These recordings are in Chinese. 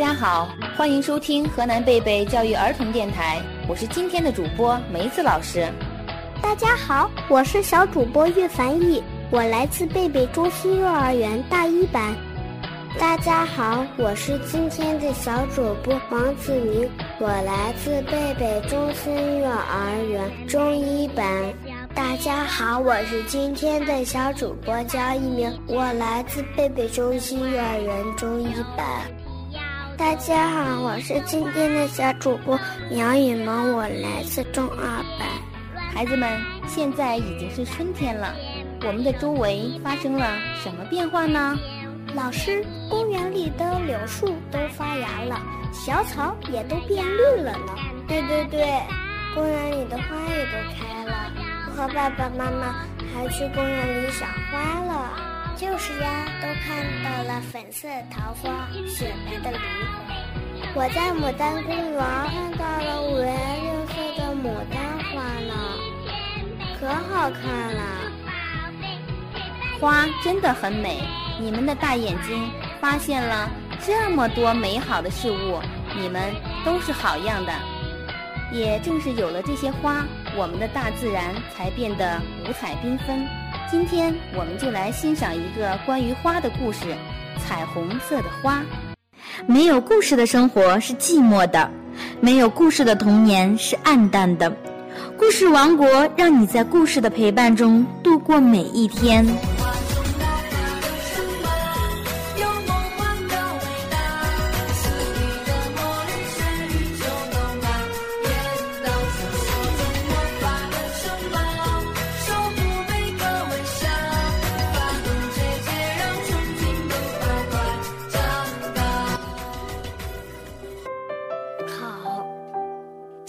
大家好，欢迎收听河南贝贝教育儿童电台，我是今天的主播梅子老师。大家好，我是小主播岳凡毅，我来自贝贝中心幼儿园大一班。大家好，我是今天的小主播王子明，我来自贝贝中心幼儿园中一班。大家好，我是今天的小主播焦一鸣，我来自贝贝中心幼儿园中一班。大家好，我是今天的小主播杨雨萌，我来自中二班。孩子们，现在已经是春天了，我们的周围发生了什么变化呢？老师，公园里的柳树都发芽了，小草也都变绿了呢。对对对，公园里的花也都开了，我和爸爸妈妈还去公园里赏花了。就是呀，都看到了粉色桃花、雪白的梨花。我在牡丹公园看到了五颜六色的牡丹花呢，可好看了。花真的很美，你们的大眼睛发现了这么多美好的事物，你们都是好样的。也正是有了这些花，我们的大自然才变得五彩缤纷。今天我们就来欣赏一个关于花的故事，《彩虹色的花》。没有故事的生活是寂寞的，没有故事的童年是暗淡的。故事王国让你在故事的陪伴中度过每一天。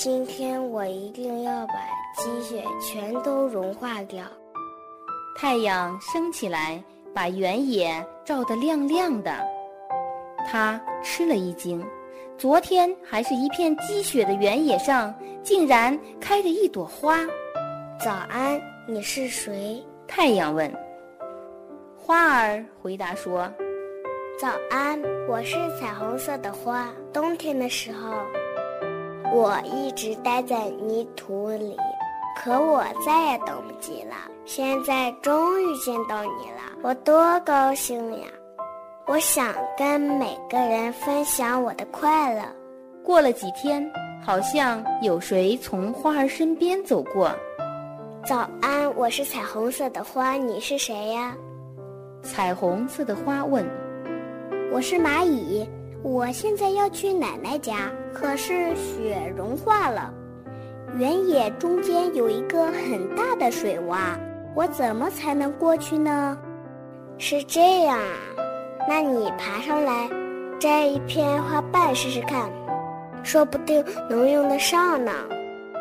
今天我一定要把积雪全都融化掉。太阳升起来，把原野照得亮亮的。他吃了一惊，昨天还是一片积雪的原野上，竟然开着一朵花。早安，你是谁？太阳问。花儿回答说：“早安，我是彩虹色的花。冬天的时候。”我一直待在泥土里，可我再也等不及了。现在终于见到你了，我多高兴呀！我想跟每个人分享我的快乐。过了几天，好像有谁从花儿身边走过。早安，我是彩虹色的花，你是谁呀？彩虹色的花问：“我是蚂蚁。”我现在要去奶奶家，可是雪融化了，原野中间有一个很大的水洼，我怎么才能过去呢？是这样啊，那你爬上来，摘一片花瓣试试看，说不定能用得上呢。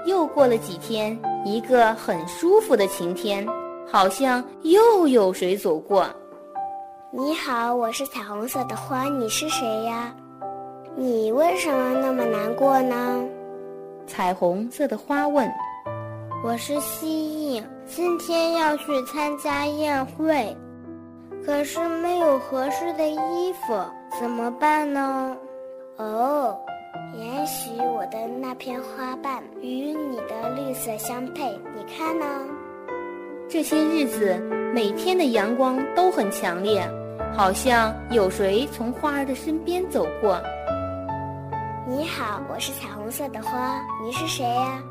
又过了几天，一个很舒服的晴天，好像又有谁走过。你好，我是彩虹色的花，你是谁呀？你为什么那么难过呢？彩虹色的花问。我是蜥蜴，今天要去参加宴会，可是没有合适的衣服，怎么办呢？哦，也许我的那片花瓣与你的绿色相配，你看呢？这些日子，每天的阳光都很强烈。好像有谁从花儿的身边走过。你好，我是彩虹色的花，你是谁呀？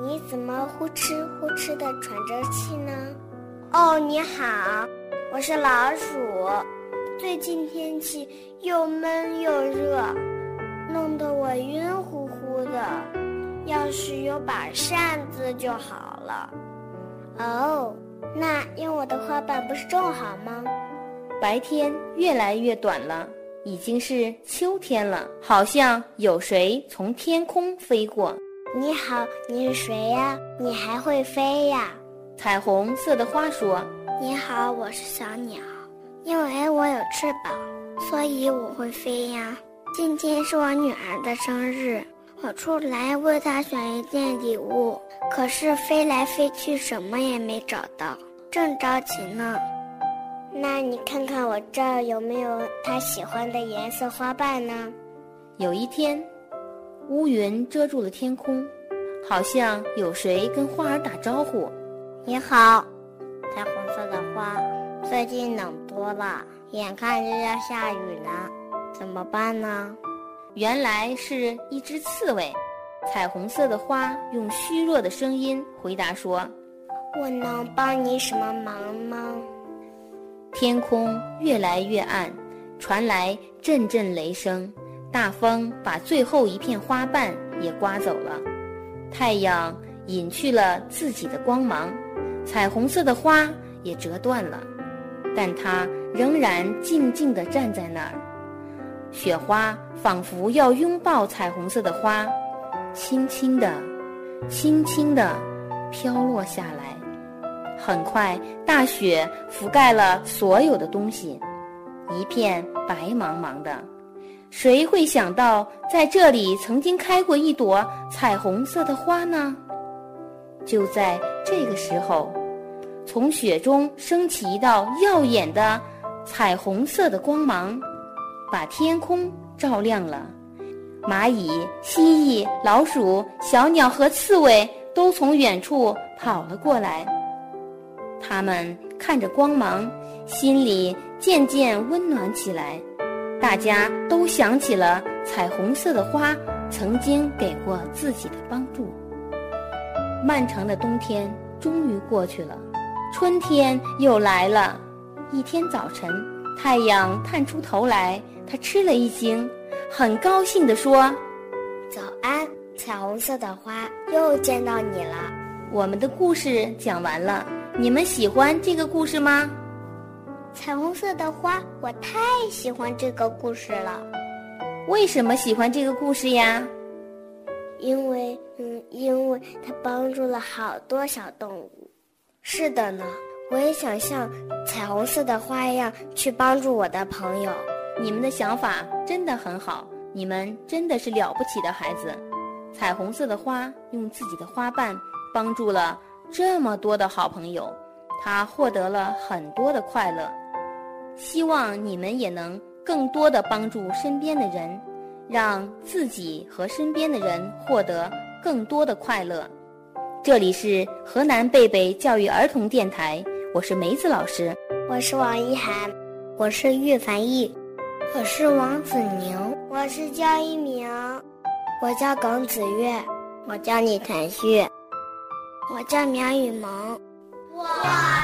你怎么呼哧呼哧的喘着气呢？哦，你好，我是老鼠。最近天气又闷又热，弄得我晕乎乎的。要是有把扇子就好了。哦，那用我的花瓣不是正好吗？白天越来越短了，已经是秋天了。好像有谁从天空飞过。你好，你是谁呀？你还会飞呀？彩虹色的花说：“你好，我是小鸟，因为我有翅膀，所以我会飞呀。今天是我女儿的生日，我出来为她选一件礼物，可是飞来飞去什么也没找到，正着急呢。”那你看看我这儿有没有他喜欢的颜色花瓣呢？有一天，乌云遮住了天空，好像有谁跟花儿打招呼：“你好，彩虹色的花，最近冷多了，眼看就要下雨了，怎么办呢？”原来是一只刺猬。彩虹色的花用虚弱的声音回答说：“我能帮你什么忙吗？”天空越来越暗，传来阵阵雷声。大风把最后一片花瓣也刮走了，太阳隐去了自己的光芒，彩虹色的花也折断了，但它仍然静静地站在那儿。雪花仿佛要拥抱彩虹色的花，轻轻地、轻轻地飘落下来。很快，大雪覆盖了所有的东西，一片白茫茫的。谁会想到，在这里曾经开过一朵彩虹色的花呢？就在这个时候，从雪中升起一道耀眼的彩虹色的光芒，把天空照亮了。蚂蚁、蜥蜴、老鼠、小鸟和刺猬都从远处跑了过来。它们看着光芒，心里渐渐温暖起来。大家都想起了彩虹色的花曾经给过自己的帮助。漫长的冬天终于过去了，春天又来了。一天早晨，太阳探出头来，他吃了一惊，很高兴地说：“早安，彩虹色的花，又见到你了。”我们的故事讲完了，你们喜欢这个故事吗？彩虹色的花，我太喜欢这个故事了。为什么喜欢这个故事呀？因为，嗯，因为它帮助了好多小动物。是的呢，我也想像彩虹色的花一样去帮助我的朋友。你们的想法真的很好，你们真的是了不起的孩子。彩虹色的花用自己的花瓣帮助了这么多的好朋友，他获得了很多的快乐。希望你们也能更多的帮助身边的人，让自己和身边的人获得更多的快乐。这里是河南贝贝教育儿童电台，我是梅子老师，我是王一涵，我是岳凡毅，我是王子宁，我是焦一鸣，我叫耿子月，我叫李腾旭，我叫苗雨萌。我！